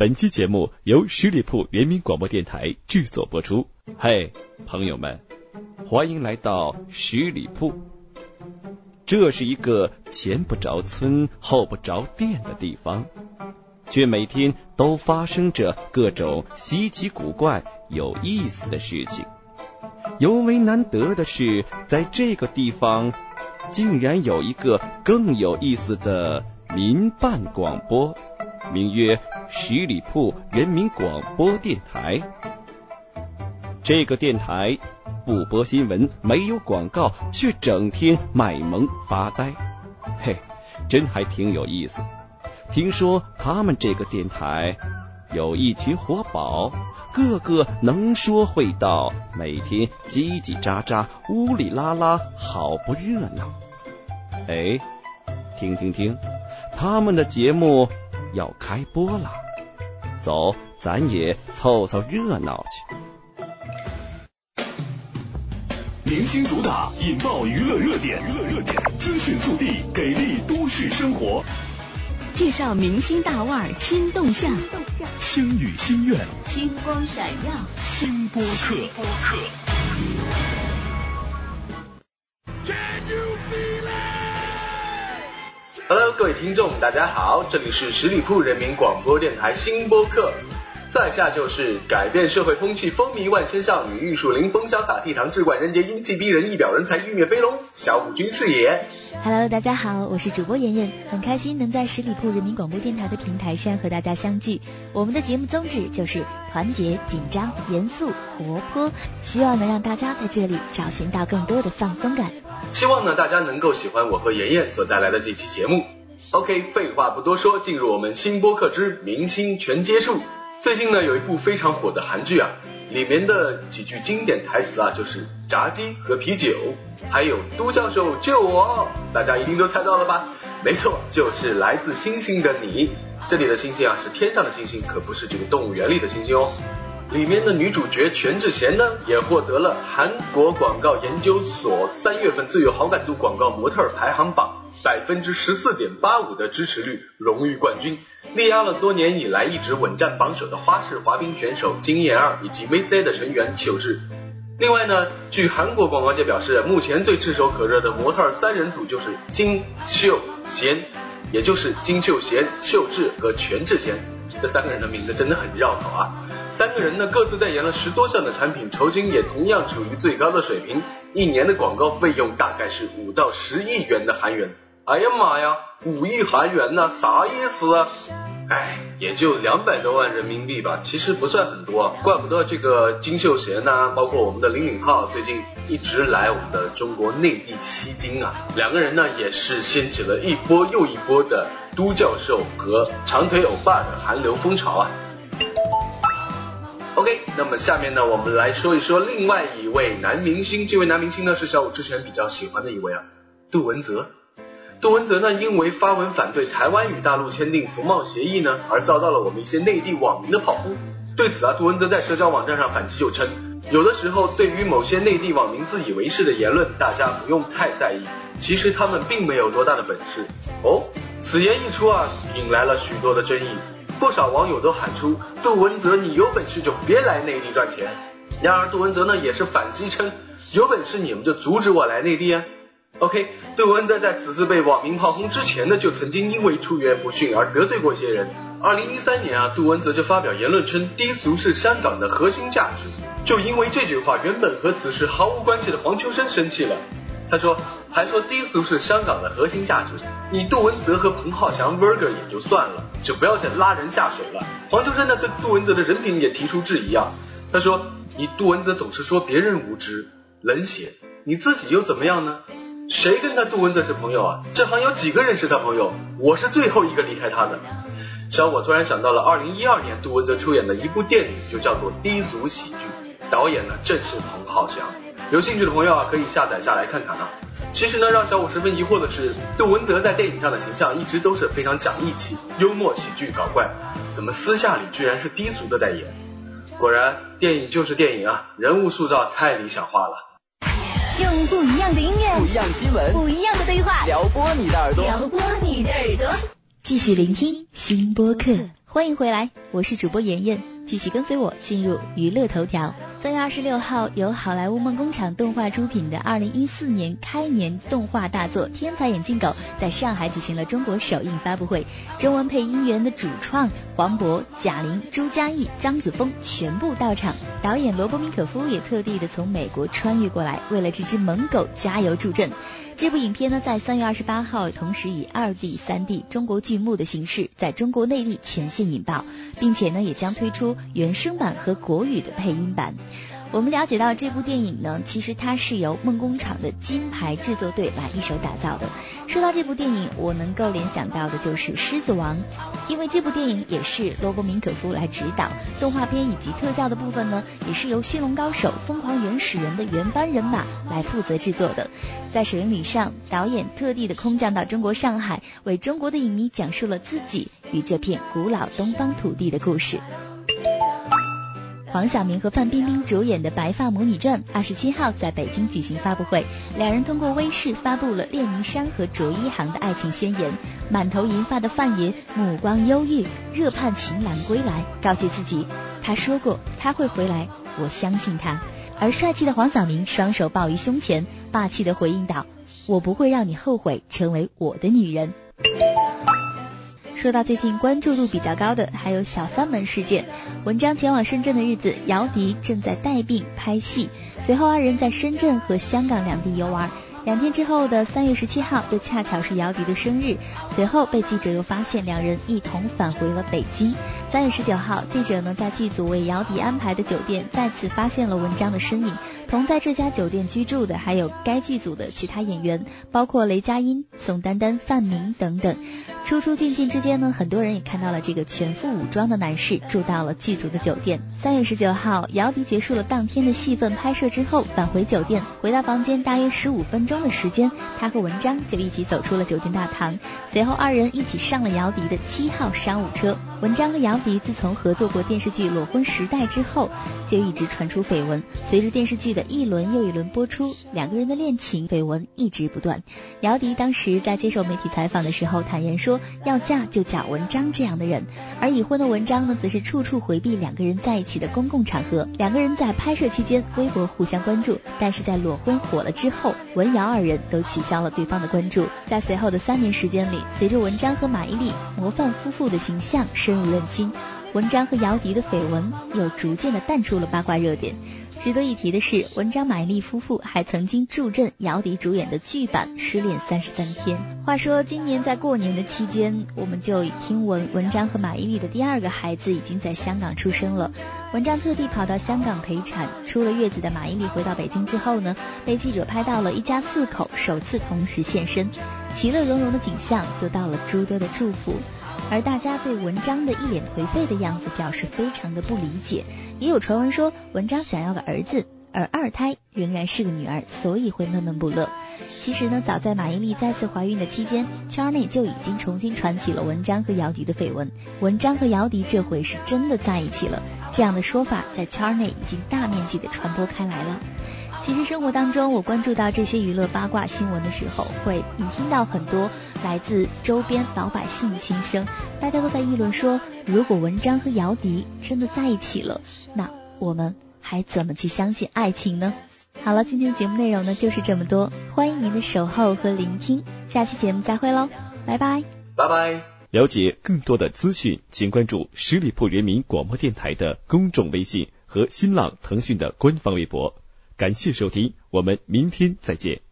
本期节目由十里铺人民广播电台制作播出。嘿，朋友们，欢迎来到十里铺。这是一个前不着村后不着店的地方，却每天都发生着各种稀奇古怪、有意思的事情。尤为难得的是，在这个地方竟然有一个更有意思的民办广播。名曰十里铺人民广播电台。这个电台不播新闻，没有广告，却整天卖萌发呆。嘿，真还挺有意思。听说他们这个电台有一群活宝，个个能说会道，每天叽叽喳喳，呜里啦啦，好不热闹。哎，听听听，他们的节目。要开播了，走，咱也凑凑热闹去。明星主打，引爆娱乐热点，娱乐热点，资讯速递，给力都市生活。介绍明星大腕新动向，星语心愿，星光闪耀，星播客。Hello，各位听众，大家好，这里是十里铺人民广播电台新播客，在下就是改变社会风气、风靡万千少女、玉树临风、潇洒倜傥、志怪人杰、英气逼人、一表人才、玉面飞龙，小五军是也。Hello，大家好，我是主播妍妍，很开心能在十里铺人民广播电台的平台上和大家相聚。我们的节目宗旨就是团结、紧张、严肃、活泼，希望能让大家在这里找寻到更多的放松感。希望呢，大家能够喜欢我和妍妍所带来的这期节目。OK，废话不多说，进入我们新播客之明星全接触。最近呢，有一部非常火的韩剧啊，里面的几句经典台词啊，就是炸鸡和啤酒，还有都教授救我，大家一定都猜到了吧？没错，就是来自星星的你。这里的星星啊，是天上的星星，可不是这个动物园里的星星哦。里面的女主角全智贤呢，也获得了韩国广告研究所三月份最有好感度广告模特排行榜百分之十四点八五的支持率，荣誉冠军，力压了多年以来一直稳占榜首的花式滑冰选手金妍儿以及 VC 的成员秀智。另外呢，据韩国广告界表示，目前最炙手可热的模特三人组就是金秀贤，也就是金秀贤、秀智和全智贤，这三个人的名字真的很绕口啊。三个人呢各自代言了十多项的产品，酬金也同样处于最高的水平，一年的广告费用大概是五到十亿元的韩元。哎呀妈呀，五亿韩元呢？啥意思啊？哎，也就两百多万人民币吧，其实不算很多。怪不得这个金秀贤呢，包括我们的林允浩，最近一直来我们的中国内地吸金啊。两个人呢也是掀起了一波又一波的都教授和长腿欧巴的韩流风潮啊。OK，那么下面呢，我们来说一说另外一位男明星。这位男明星呢，是小五之前比较喜欢的一位啊，杜文泽。杜文泽呢，因为发文反对台湾与大陆签订服贸协议呢，而遭到了我们一些内地网民的炮轰。对此啊，杜文泽在社交网站上反击，就称，有的时候对于某些内地网民自以为是的言论，大家不用太在意，其实他们并没有多大的本事。哦，此言一出啊，引来了许多的争议。不少网友都喊出：“杜文泽，你有本事就别来内地赚钱。”然而杜文泽呢也是反击称：“有本事你们就阻止我来内地啊。”OK，杜文泽在此次被网民炮轰之前呢，就曾经因为出言不逊而得罪过一些人。二零一三年啊，杜文泽就发表言论称低俗是香港的核心价值。就因为这句话，原本和此事毫无关系的黄秋生生气了。他说：“还说低俗是香港的核心价值，你杜文泽和彭浩翔 Virger 也就算了。”就不要再拉人下水了。黄秋生呢对杜文泽的人品也提出质疑啊。他说：“你杜文泽总是说别人无知、冷血，你自己又怎么样呢？谁跟他杜文泽是朋友啊？这行有几个人是他朋友？我是最后一个离开他的。”小伙突然想到了二零一二年杜文泽出演的一部电影，就叫做《低俗喜剧》，导演呢正是彭浩翔。有兴趣的朋友啊，可以下载下来看看啊。其实呢，让小五十分疑惑的是，杜文泽在电影上的形象一直都是非常讲义气、幽默、喜剧搞怪，怎么私下里居然是低俗的代言？果然，电影就是电影啊，人物塑造太理想化了。用不一样的音乐，不一样新闻，不一样的对话，撩拨你的耳朵，撩拨你的耳朵，继续聆听新播客。欢迎回来，我是主播妍妍，继续跟随我进入娱乐头条。三月二十六号，由好莱坞梦工厂动画出品的二零一四年开年动画大作《天才眼镜狗》在上海举行了中国首映发布会。中文配音员的主创黄渤、贾玲、朱嘉译、张子枫全部到场，导演罗伯·明可夫也特地的从美国穿越过来，为了这只萌狗加油助阵。这部影片呢，在三月二十八号，同时以二 D、三 D 中国剧目的形式，在中国内地全线引爆，并且呢，也将推出原声版和国语的配音版。我们了解到这部电影呢，其实它是由梦工厂的金牌制作队来一手打造的。说到这部电影，我能够联想到的就是《狮子王》，因为这部电影也是罗伯·明可夫来指导，动画片以及特效的部分呢，也是由《驯龙高手》《疯狂原始人》的原班人马来负责制作的。在首映礼上，导演特地的空降到中国上海，为中国的影迷讲述了自己与这片古老东方土地的故事。黄晓明和范冰冰主演的《白发魔女传》二十七号在北京举行发布会，两人通过微视发布了练明山和卓一航的爱情宣言。满头银发的范爷目光忧郁，热盼情郎归来，告诫自己，他说过他会回来，我相信他。而帅气的黄晓明双手抱于胸前，霸气的回应道：“我不会让你后悔成为我的女人。”说到最近关注度比较高的，还有小三门事件。文章前往深圳的日子，姚笛正在带病拍戏，随后二人在深圳和香港两地游玩。两天之后的三月十七号，又恰巧是姚笛的生日，随后被记者又发现两人一同返回了北京。三月十九号，记者呢在剧组为姚笛安排的酒店再次发现了文章的身影。同在这家酒店居住的还有该剧组的其他演员，包括雷佳音、宋丹丹、范明等等。出出进进之间呢，很多人也看到了这个全副武装的男士住到了剧组的酒店。三月十九号，姚笛结束了当天的戏份拍摄之后，返回酒店，回到房间大约十五分钟的时间，他和文章就一起走出了酒店大堂，随后二人一起上了姚笛的七号商务车。文章和姚笛自从合作过电视剧《裸婚时代》之后，就一直传出绯闻。随着电视剧的一轮又一轮播出，两个人的恋情绯闻一直不断。姚笛当时在接受媒体采访的时候坦言说，要嫁就嫁文章这样的人。而已婚的文章呢，则是处处回避两个人在一起的公共场合。两个人在拍摄期间微博互相关注，但是在裸婚火了之后，文瑶二人都取消了对方的关注。在随后的三年时间里，随着文章和马伊琍模范夫妇的形象。深入人心，文章和姚笛的绯闻又逐渐的淡出了八卦热点。值得一提的是，文章马伊琍夫妇还曾经助阵姚笛主演的剧版《失恋三十三天》。话说，今年在过年的期间，我们就已听闻文章和马伊琍的第二个孩子已经在香港出生了。文章特地跑到香港陪产，出了月子的马伊琍回到北京之后呢，被记者拍到了一家四口首次同时现身，其乐融融的景象得到了诸多的祝福。而大家对文章的一脸颓废的样子表示非常的不理解，也有传闻说文章想要个儿子，而二胎仍然是个女儿，所以会闷闷不乐。其实呢，早在马伊琍再次怀孕的期间，圈内就已经重新传起了文章和姚笛的绯闻。文章和姚笛这回是真的在一起了，这样的说法在圈内已经大面积的传播开来了。其实生活当中，我关注到这些娱乐八卦新闻的时候，会听到很多来自周边老百姓的心声。大家都在议论说，如果文章和姚笛真的在一起了，那我们还怎么去相信爱情呢？好了，今天节目内容呢就是这么多，欢迎您的守候和聆听，下期节目再会喽，拜拜，拜拜。了解更多的资讯，请关注十里铺人民广播电台的公众微信和新浪、腾讯的官方微博。感谢收听，我们明天再见。